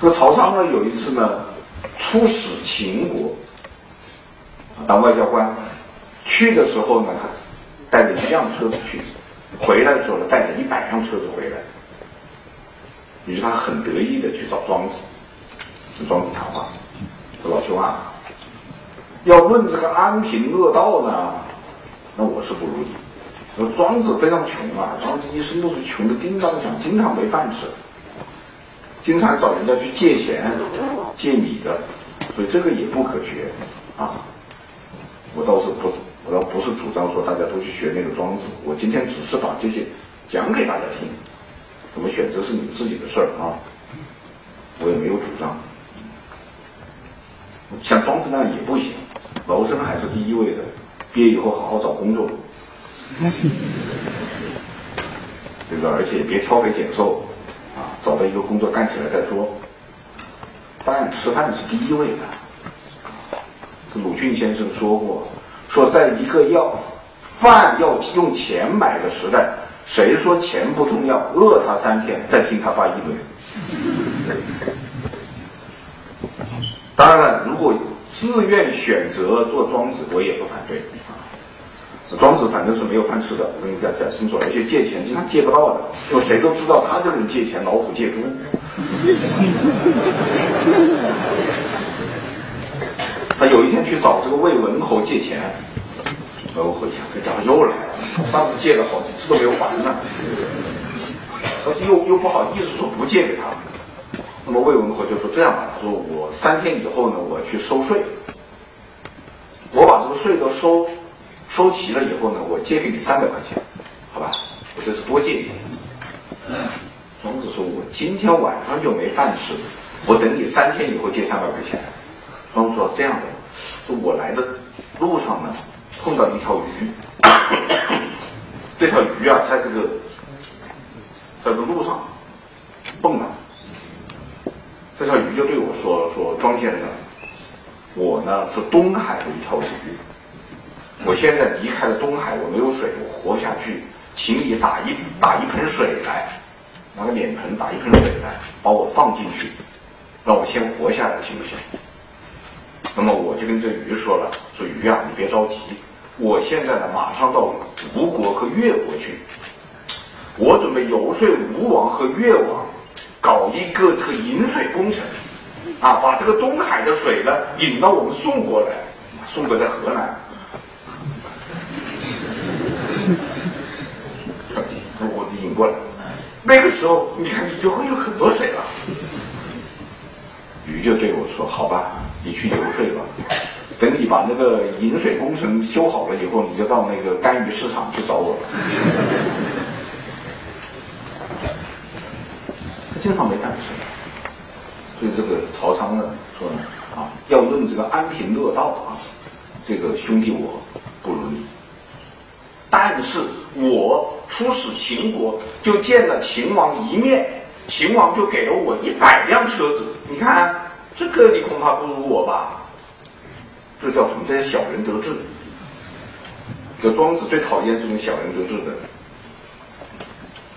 这个曹商呢，有一次呢，出使秦国，当外交官，去的时候呢，他带着一辆车子去，回来的时候呢，带着一百辆车子回来。于是他很得意的去找庄子，跟庄子谈话，说：“老兄啊，要论这个安贫乐道呢，那我是不如你。说庄子非常穷啊，庄子一生都是穷的叮当响，经常没饭吃。”经常找人家去借钱，借米的，所以这个也不可学啊。我倒是不，我倒不是主张说大家都去学那个庄子。我今天只是把这些讲给大家听，怎么选择是你自己的事儿啊。我也没有主张，像庄子那样也不行，谋生还是第一位的。毕业以后好好找工作，这个而且别挑肥拣瘦。找到一个工作干起来再说。饭吃饭是第一位的。这鲁迅先生说过，说在一个要饭要用钱买的时代，谁说钱不重要？饿他三天，再听他发议论。当然了，如果自愿选择做庄子，我也不反对。庄子反正是没有饭吃的，我跟你讲讲清楚，而且借钱经常借不到的，就谁都知道他这个人借钱老虎借猪。他有一天去找这个魏文侯借钱，魏文侯想这家伙又来了，上次借了好几次都没有还呢，可是又又不好意思说不借给他，那么魏文侯就说这样吧，他说我三天以后呢，我去收税，我把这个税都收。收齐了以后呢，我借给你三百块钱，好吧？我这是多借你。庄子说：“我今天晚上就没饭吃，我等你三天以后借三百块钱。”庄子说：“这样的，说我来的路上呢，碰到一条鱼，这条鱼啊，在这个在这路上蹦跶，这条鱼就对我说：说庄先生，我呢是东海的一条鱼。”我现在离开了东海，我没有水，我活不下去，请你打一打一盆水来，拿个脸盆打一盆水来，把我放进去，让我先活下来，行不行？那么我就跟这鱼说了，说鱼啊，你别着急，我现在呢马上到吴国和越国去，我准备游说吴王和越王，搞一个这个引水工程，啊，把这个东海的水呢引到我们宋国来，宋国在河南。我引过来，那个时候你看你就会有很多水了。鱼就对我说：“好吧，你去游说吧。等你把那个引水工程修好了以后，你就到那个干鱼市场去找我。”他经常没饭吃，所以这个曹操呢说呢啊，要论这个安贫乐道啊，这个兄弟我不如你。但是我出使秦国，就见了秦王一面，秦王就给了我一百辆车子。你看，这个你恐怕不如我吧？这叫什么？这叫小人得志。这庄子最讨厌这种小人得志的。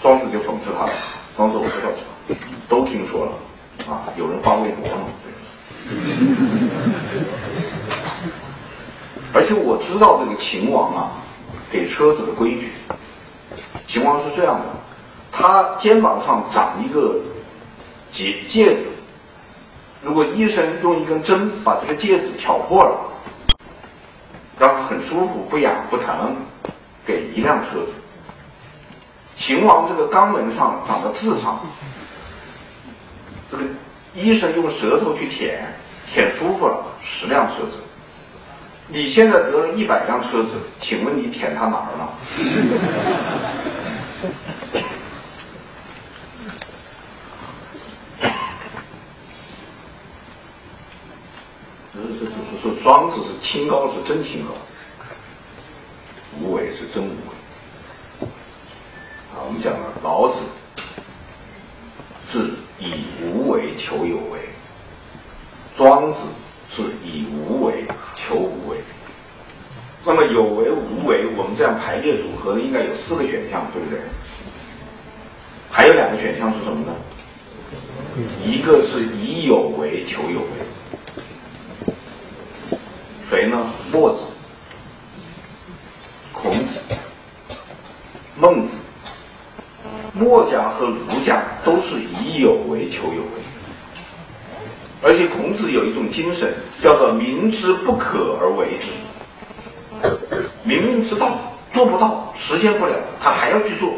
庄子就讽刺他了。庄子我知道，都听说了啊，有人发微博嘛。而且我知道这个秦王啊，给车子的规矩。秦王是这样的，他肩膀上长一个结戒指，如果医生用一根针把这个戒指挑破了，让他很舒服、不痒不疼，给一辆车子。秦王这个肛门上长的痔疮，这个医生用舌头去舔，舔舒服了，十辆车子。你现在得了一百辆车子，请问你舔他哪儿了？庄子是清高是真清高，无为是真无为。啊，我们讲了老子是以无为求有为，庄子那么有为无为，我们这样排列组合应该有四个选项，对不对？还有两个选项是什么呢？一个是以有为求有为，谁呢？墨子、孔子、孟子、墨家和儒家都是以有为求有为，而且孔子有一种精神，叫做明知不可而为之。明明知道做不到，实现不了，他还要去做，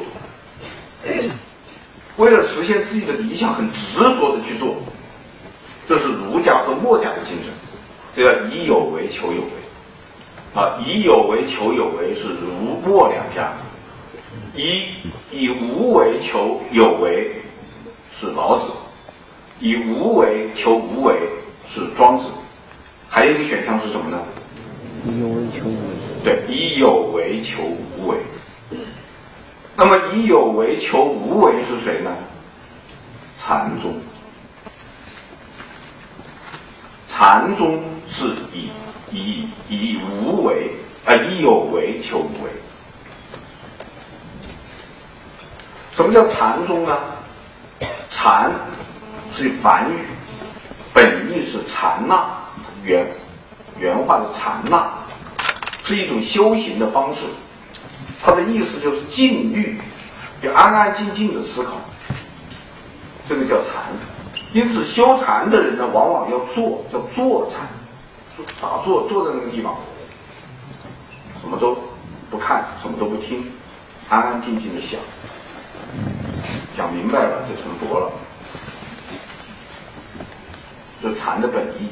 为了实现自己的理想，很执着的去做。这是儒家和墨家的精神，这叫以有为求有为。啊，以有为求有为是儒墨两家，以以无为求有为是老子，以无为求无为是庄子。还有一个选项是什么呢？以有为求无为。对，以有为求无为。那么以有为求无为是谁呢？禅宗。禅宗是以以以无为啊，以有为求无为。什么叫禅宗呢？禅是梵语，本意是禅那，原原话的禅那。是一种修行的方式，它的意思就是静虑，就安安静静的思考，这个叫禅。因此，修禅的人呢，往往要坐，叫坐禅，打坐，坐在那个地方，什么都不看，什么都不听，安安静静的想，想明白了就成佛了，这禅的本意。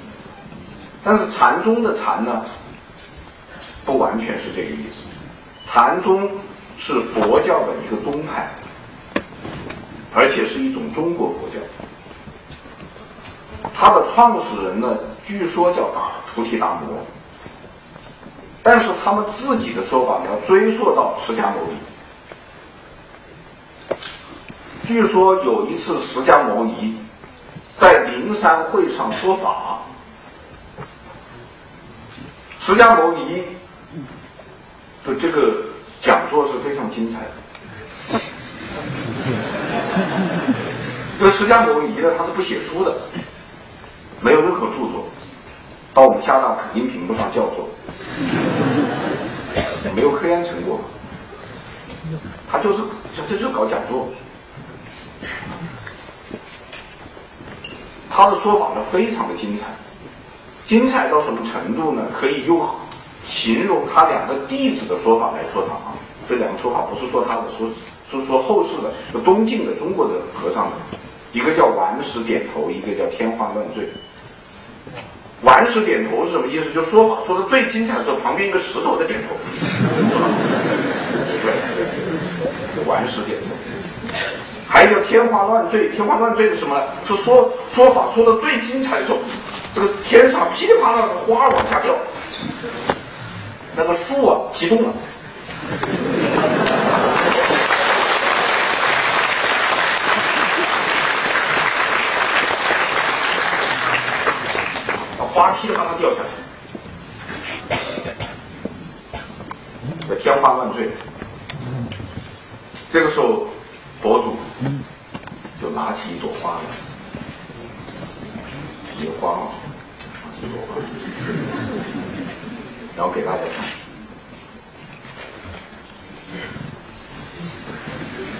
但是禅宗的禅呢？不完全是这个意思。禅宗是佛教的一个宗派，而且是一种中国佛教。它的创始人呢，据说叫达菩提达摩，但是他们自己的说法要追溯到释迦牟尼。据说有一次释迦牟尼在灵山会上说法，释迦牟尼。的这个讲座是非常精彩的。这个释迦牟尼呢，他是不写书的，没有任何著作，到我们厦大肯定评不上教授，也没有科研成果，他就是他就是搞讲座。他的说法呢，非常的精彩，精彩到什么程度呢？可以用。形容他两个弟子的说法来说他啊，这两个说法不是说他的，说是说后世的，就东晋的中国的和尚的，一个叫顽石点头，一个叫天花乱坠。顽石点头是什么意思？就说法说的最精彩的时候，旁边一个石头在点头。对，顽石点头。还有天花乱坠，天花乱坠是什么呢？是说说法说的最精彩的时候，这个天上噼里啪啦的花往下掉。那个树啊，激动了，花噼里啪啦掉下来。这天花乱坠。这个时候，佛祖就拿起一朵花来，一花啊，然后给大家看，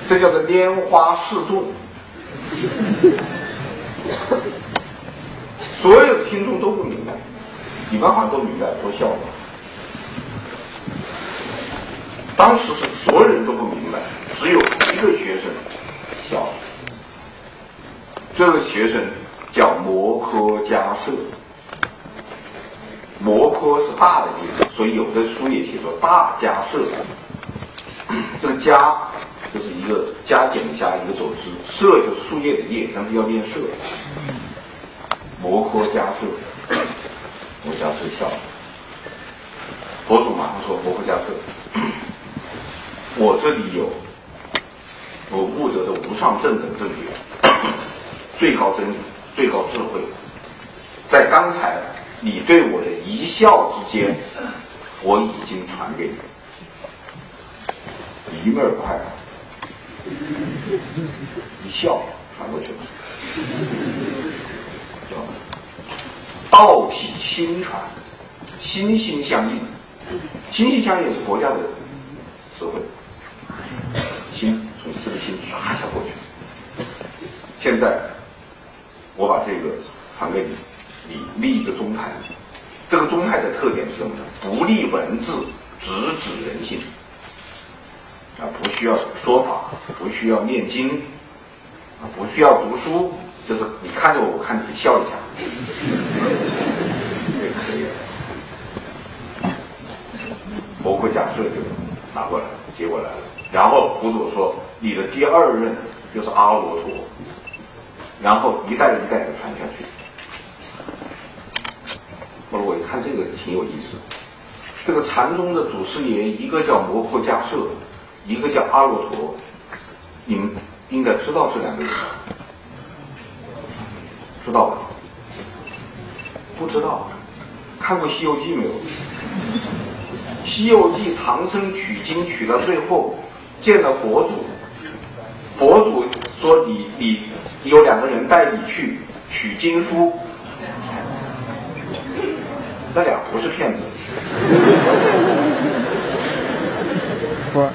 这叫做拈花示众。所有的听众都不明白，你们好像都明白，都笑了。当时是所有人都不明白，只有一个学生笑了。这个学生叫摩诃迦摄，摩是大的意思，所以有的书也写作大迦摄。这个加就是一个加减的加一个走之，摄就是树叶的叶，但是要念摄。摩诃迦摄，摩迦摄笑。佛祖马上说：“摩诃迦摄，我这里有我悟得的无上正等正觉，最高真理、最高智慧，在刚才你对我的一笑之间，我已经传给你，一闷儿快，一笑传过去了。”道体心传，心心相印，心心相印是佛家的词汇。心从四个心唰一下过去。现在我把这个传给你，你立一个宗派。这个宗派的特点是什么呢？不立文字，直指人性。啊，不需要说法，不需要念经，啊，不需要读书，就是你看着我，我看你笑一下。对，可以。摩诃迦摄就拿过来，结果来了。然后佛祖说：“你的第二任就是阿罗陀。”然后一代一代传下去。后来我一看这个挺有意思，这个禅宗的祖师爷，一个叫摩诃迦摄，一个叫阿罗陀，你们应该知道这两个人？知道吧？不知道，看过《西游记》没有？《西游记》唐僧取经取到最后，见了佛祖，佛祖说你你有两个人带你去取经书，那俩不是骗子。不，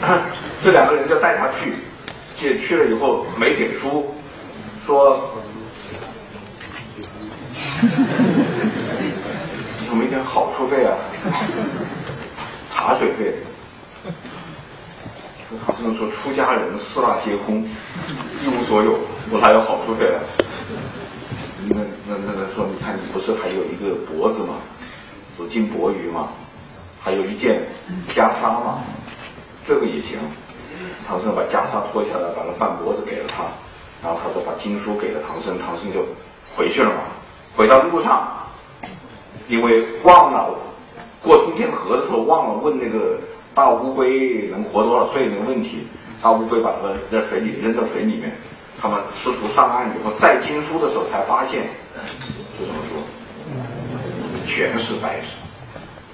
这两个人就带他去，去去了以后没给书，说。有没有点好处费啊？茶水费。唐僧说：“出家人四大皆空，一无所有，我哪有好处费啊？”那那那个说：“你看，你不是还有一个脖子吗？紫金钵盂嘛？还有一件袈裟嘛？这个也行。”唐僧把袈裟脱下来，把那饭脖子给了他，然后他说：“把经书给了唐僧，唐僧就回去了嘛。”回到路上，因为忘了过通天河的时候忘了问那个大乌龟能活多少岁那个问题，大乌龟把它在水里扔到水里面，他们试图上岸以后晒经书的时候才发现，就这么说，全是白纸。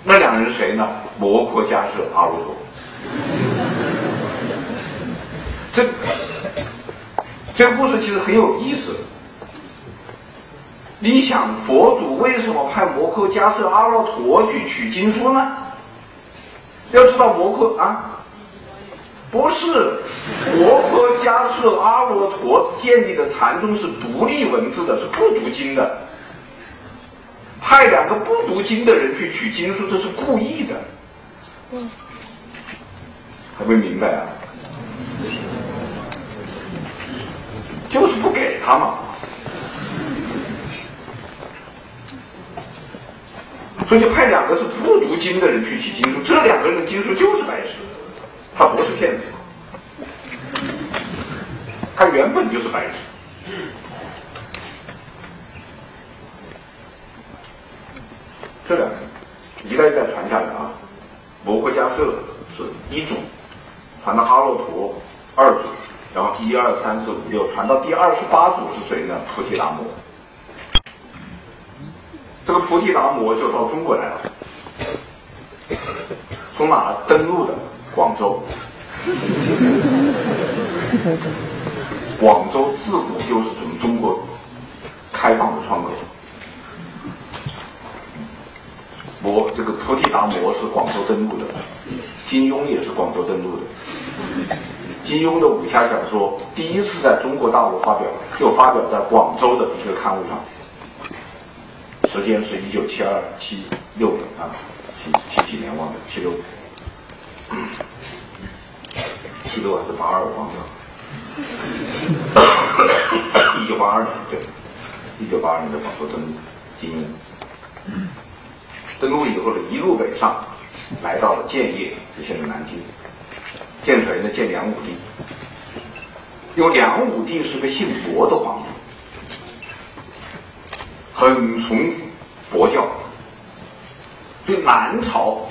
那两人谁呢？摩诃迦摄、阿罗陀。这这个故事其实很有意思。你想佛祖为什么派摩诃迦摄阿罗陀去取经书呢？要知道摩诃啊，不是摩诃迦摄阿罗陀建立的禅宗是独立文字的，是不读经的。派两个不读经的人去取经书，这是故意的。嗯，还没明白啊？就是不给他嘛。所以就派两个是不读经的人去取经书，这两个人的经书就是白纸，他不是骗子，他原本就是白纸。这两个一代一代传下来啊，摩诃迦摄是一组，传到阿罗陀二组，然后一二三四五六传到第二十八组是谁呢？菩提达摩。这个菩提达摩就到中国来了，从哪登陆的？广州。广州自古就是从中国开放的窗口。摩这个菩提达摩是广州登陆的，金庸也是广州登陆的。金庸的武侠小说第一次在中国大陆发表，就发表在广州的一个刊物上，时间是一九七二七六啊，七七几年忘了，七六，七六还是八二忘了，一九八二年对，一九八二年的广州登陆，金庸登陆以后呢，一路北上，来到了建业，就现在南京。建谁呢？建梁武帝。因为梁武帝是个信佛的皇帝，很崇佛教。对南朝，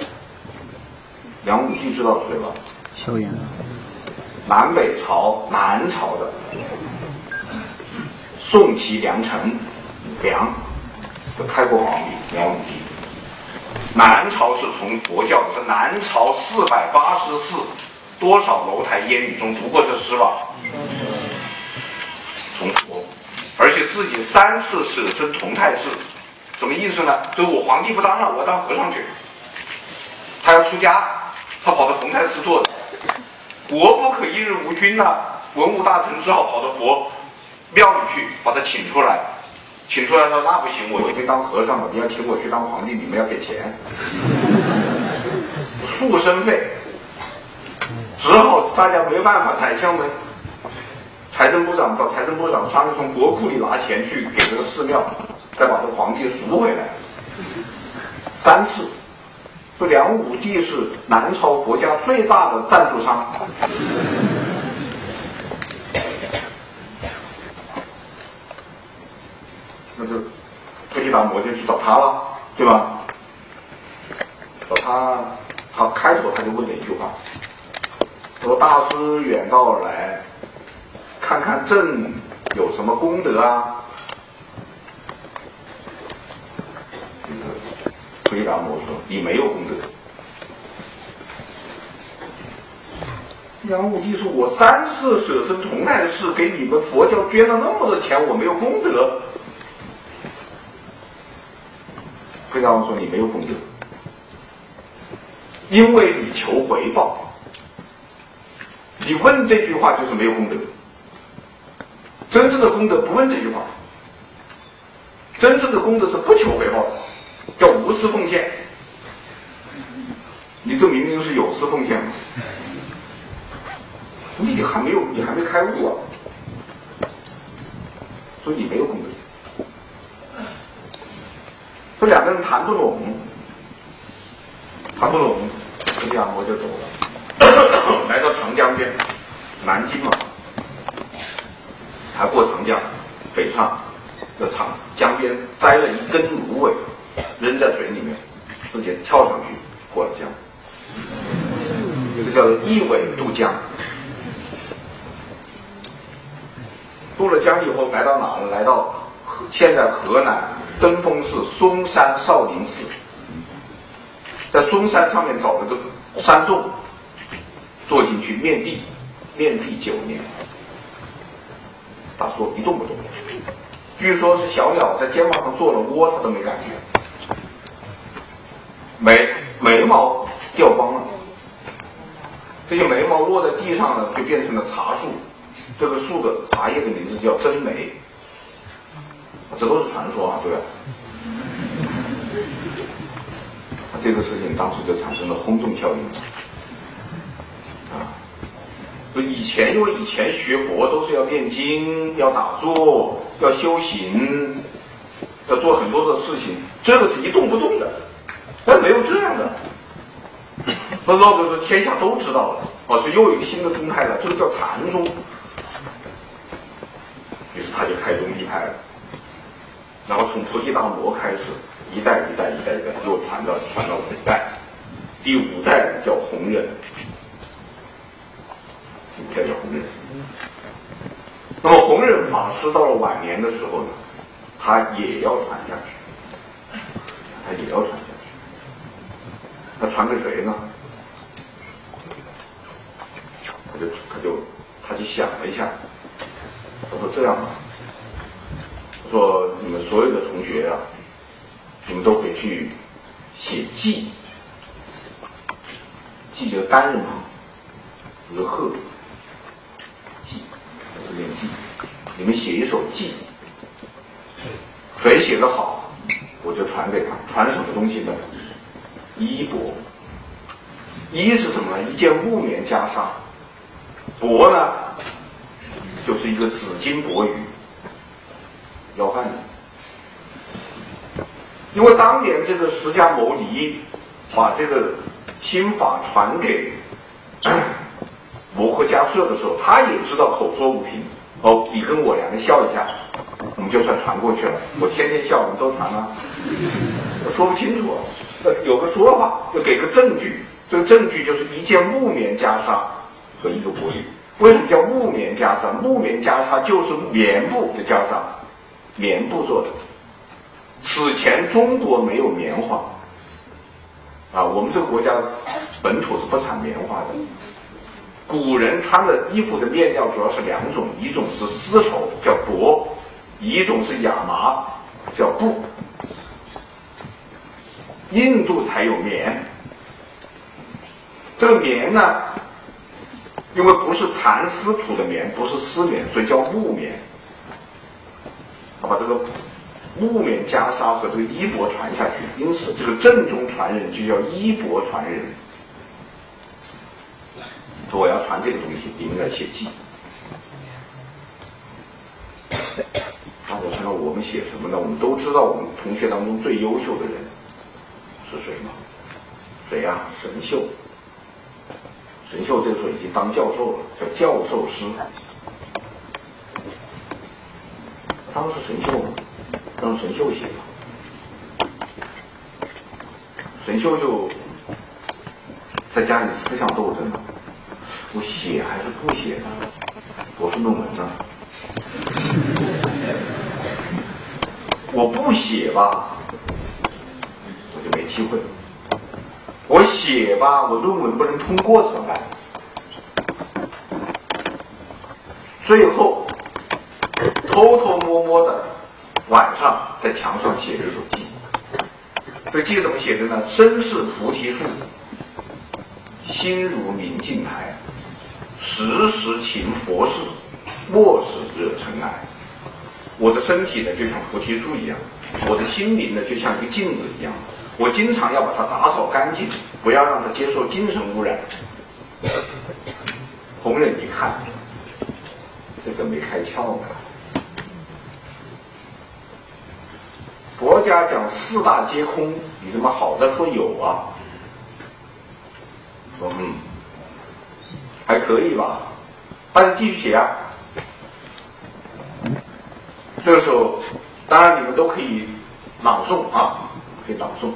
梁武帝知道是谁吧？萧炎。南北朝，南朝的宋齐梁陈梁的开国皇帝梁武帝。南朝是从佛教，是南朝四百八十四。多少楼台烟雨中读过这诗吧？从佛，而且自己三次舍身同泰寺，什么意思呢？就是我皇帝不当了，我要当和尚去。他要出家，他跑到同泰寺做的。国不可一日无君呐，文武大臣只好跑到佛庙里去把他请出来。请出来说那不行，我去当和尚了，你要请我去当皇帝，你们要给钱，束身费。只好大家没办法，宰相们，财政部长找财政部长商量从国库里拿钱去给这个寺庙，再把这个皇帝赎回来。三次，说梁武帝是南朝佛家最大的赞助商。那就菩提达摩就去找他了，对吧？找他，他开头他就问了一句话。说大师远道而来，看看朕有什么功德啊？回答我说：“你没有功德。”杨武帝说：“我三次舍身同泰寺，给你们佛教捐了那么多钱，我没有功德。”回答我说：“你没有功德，因为你求回报。”你问这句话就是没有功德。真正的功德不问这句话，真正的功德是不求回报的，叫无私奉献。你这明明是有私奉献嘛？你还没有，你还没开悟啊，所以你没有功德。这两个人谈不拢，谈不拢，这样我就走了。来到长江边，南京嘛，他过长江，北上，在长江边摘了一根芦苇，扔在水里面，自己跳上去过了江，这叫一苇渡江。渡了江以后，来到哪呢？来到现在河南登封市嵩山少林寺，在嵩山上面找了个山洞。坐进去面壁，面壁九年，他说一动不动。据说是小鸟在肩膀上做了窝，他都没感觉。眉眉毛掉光了，这些眉毛落在地上呢，就变成了茶树。这个树的茶叶的名字叫真眉，这都是传说啊，对吧？这个事情当时就产生了轰动效应。啊就以前，因为以前学佛都是要念经、要打坐、要修行，要做很多的事情，这个是一动不动的，但没有这样的。那老子说天下都知道了，哦，所以又有一个新的宗派了，这个叫禅宗。于是他就开宗立派了，然后从菩提达摩开始，一代一代一代一代又传到传到五代，第五代叫弘忍。叫叫弘忍。那么弘忍法师到了晚年的时候呢，他也要传下去，他也要传下去。他传给谁呢？他就他就他就想了一下，他说这样吧，说你们所有的同学啊，你们都回去写记，记就单人旁，一个鹤，记，是练记，你们写一首记，谁写的好，我就传给他，传什么东西呢？衣钵。衣是什么呢？一件木棉袈裟。帛呢，就是一个紫金帛羽，要饭的。因为当年这个释迦牟尼把这个心法传给 摩诃迦摄的时候，他也知道口说无凭。哦，你跟我两个笑一下，我们就算传过去了。我天天笑，我们都传了。我说不清楚，有个说法，要给个证据。这个证据就是一件木棉袈裟和一个玻璃。为什么叫木棉袈裟？木棉袈裟就是棉布的袈裟，棉布做的。此前中国没有棉花，啊，我们这个国家本土是不产棉花的。古人穿的衣服的面料主要是两种，一种是丝绸叫帛，一种是亚麻叫布。印度才有棉。这个棉呢，因为不是蚕丝土的棉，不是丝棉，所以叫木棉。他，把这个木棉袈裟和这个衣钵传下去，因此这个正宗传人就叫衣钵传人。我要传这个东西，你们来写记。大家看到我们写什么呢？我们都知道，我们同学当中最优秀的人是谁吗？谁呀？神秀。神秀这个时候已经当教授了，叫教授师。当时神秀，让神秀写吧，神秀就在家里思想斗争了：我写还是不写呢？博士论文呢？我不写吧，我就没机会。我写吧，我论文不能通过怎么办？最后偷偷摸摸的晚上在墙上写了一首记。这记怎么写的呢？身是菩提树，心如明镜台，时时勤佛事，莫使惹尘埃。我的身体呢，就像菩提树一样；我的心灵呢，就像一个镜子一样。我经常要把它打扫干净，不要让它接受精神污染。红忍一看，这个没开窍呢。佛家讲四大皆空，你怎么好的说有啊？说嗯，还可以吧？大家继续写啊。这个时候，当然你们都可以朗诵啊，可以朗诵。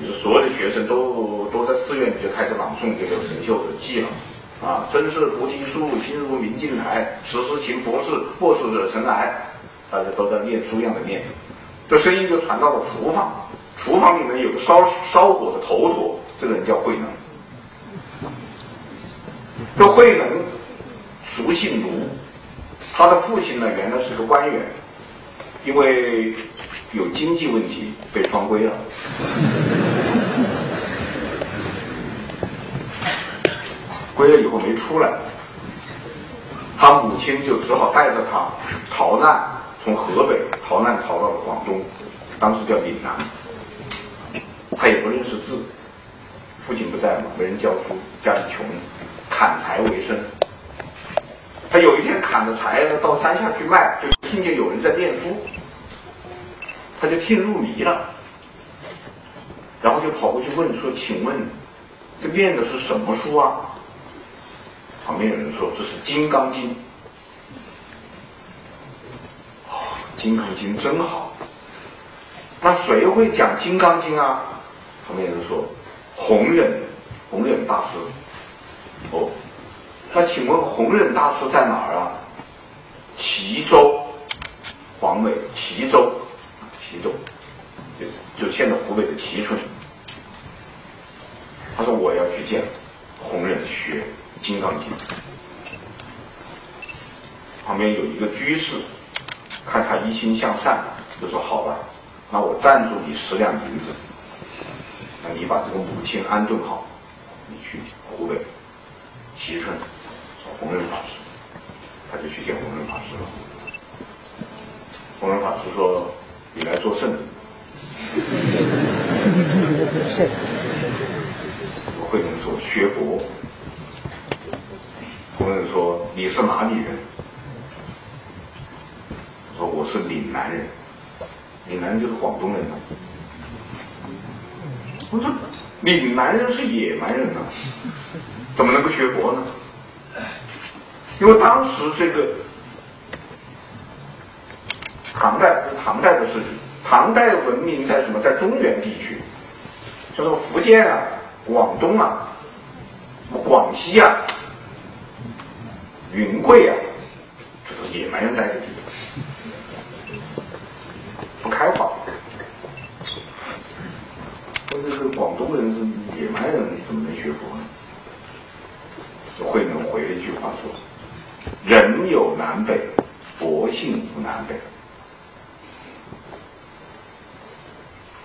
就是所有的学生都都在寺院里就开始朗诵这个神秀的记了，啊，身是菩提树，心如明镜台，时时勤佛事，莫使惹尘埃。大家都在念书一样的念，这声音就传到了厨房。厨房里面有个烧烧火的头陀，这个人叫慧能。这慧能俗姓卢，他的父亲呢原来是个官员，因为有经济问题被双规了。归了以后没出来，他母亲就只好带着他逃难，从河北逃难逃到了广东，当时叫岭南。他也不认识字，父亲不在嘛，没人教书，家里穷，砍柴为生。他有一天砍的柴呢，到山下去卖，就听见有人在念书，他就听入迷了，然后就跑过去问说：“请问，这念的是什么书啊？”旁边有人说：“这是《金刚经》。”哦，《金刚经》真好。那谁会讲《金刚经》啊？旁边有人说：“弘忍，弘忍大师。”哦，那请问弘忍大师在哪儿啊？齐州，黄尾齐州，齐州，就就现在湖北的蕲春。他说：“我要去见弘忍学。”《金刚经》，旁边有一个居士，看他一心向善，就说好吧，那我赞助你十两银子，那你把这个母亲安顿好，你去湖北蕲春找弘忍法师，他就去见弘忍法师了。弘忍法师说：“你来做圣人。”慧能说：“学佛。”弘忍说：“你是哪里人？”：“我是岭南人。”岭南人就是广东人了。我说：“岭南人是野蛮人啊，怎么能够学佛呢？”因为当时这个唐代是唐代的事情，唐代的文明在什么？在中原地区，叫做福建啊、广东啊、广西啊、云贵啊，这都野蛮人待的地，开化。说这个广东人是野蛮人，怎么能学佛呢？慧能回了一句话说。人有南北，佛性无南北。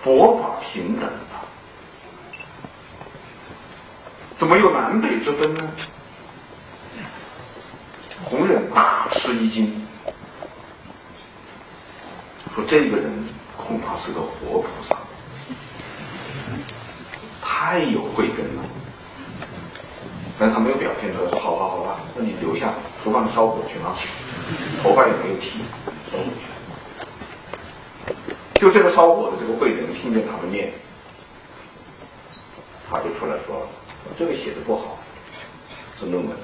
佛法平等啊，怎么有南北之分呢？弘忍大吃一惊，说这个人恐怕是个活菩萨，太有慧根了。但他没有表现出来，说好吧好吧，那你留下，厨房烧火去啊，头发也没有剃，烧火去。就这个烧火的这个慧能听见他们念，他就出来说了，这个写的不好，是论文。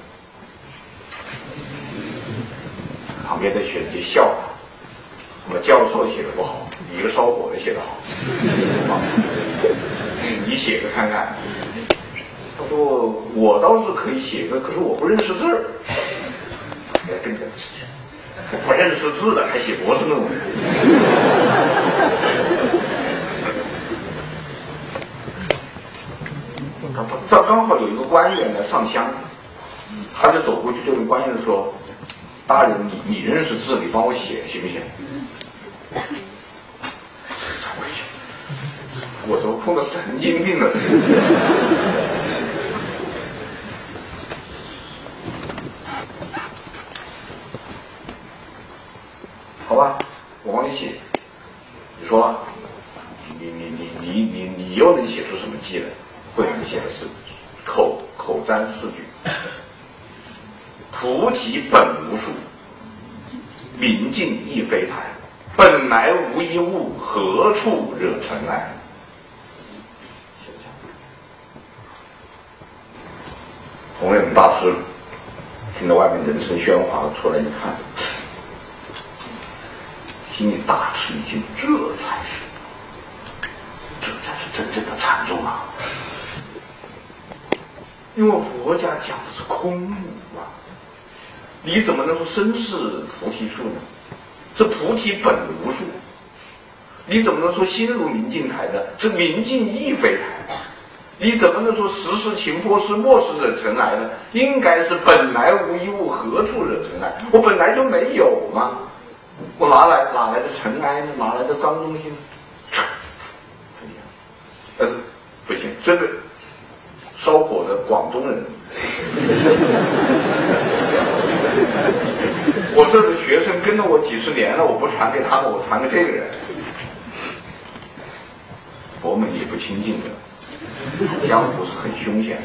旁边的学生就笑他，什么教授写的不好，一个烧火的写的好，你写个看看。他说：“我倒是可以写个，可是我不认识字儿。不认识字的还写博士论文。他他这刚好有一个官员来上香，他就走过去就跟官员说：‘大人，你你认识字，你帮我写行不行？’我都碰到神经病了。”好吧，我帮你写。你说，你你你你你你又能写出什么记来？慧能写的是口口占四句：菩提本无树，明镜亦非台，本来无一物，何处惹尘埃？弘忍大师听到外面人声喧哗，出来一看。心里大吃一惊，这才是，这才是真正的禅宗啊！因为佛家讲的是空无啊，你怎么能说身是菩提树呢？这菩提本无树，你怎么能说心如明镜台呢？这明镜亦非台，你怎么能说时时勤拂拭，莫使惹尘埃呢？应该是本来无一物，何处惹尘埃？我本来就没有嘛。我哪来哪来的尘埃呢？哪来的脏东西呢？但是不行，这个烧火的广东人，我这的学生跟了我几十年了，我不传给他们，我传给这个人。佛门也不清净的，江湖是很凶险。的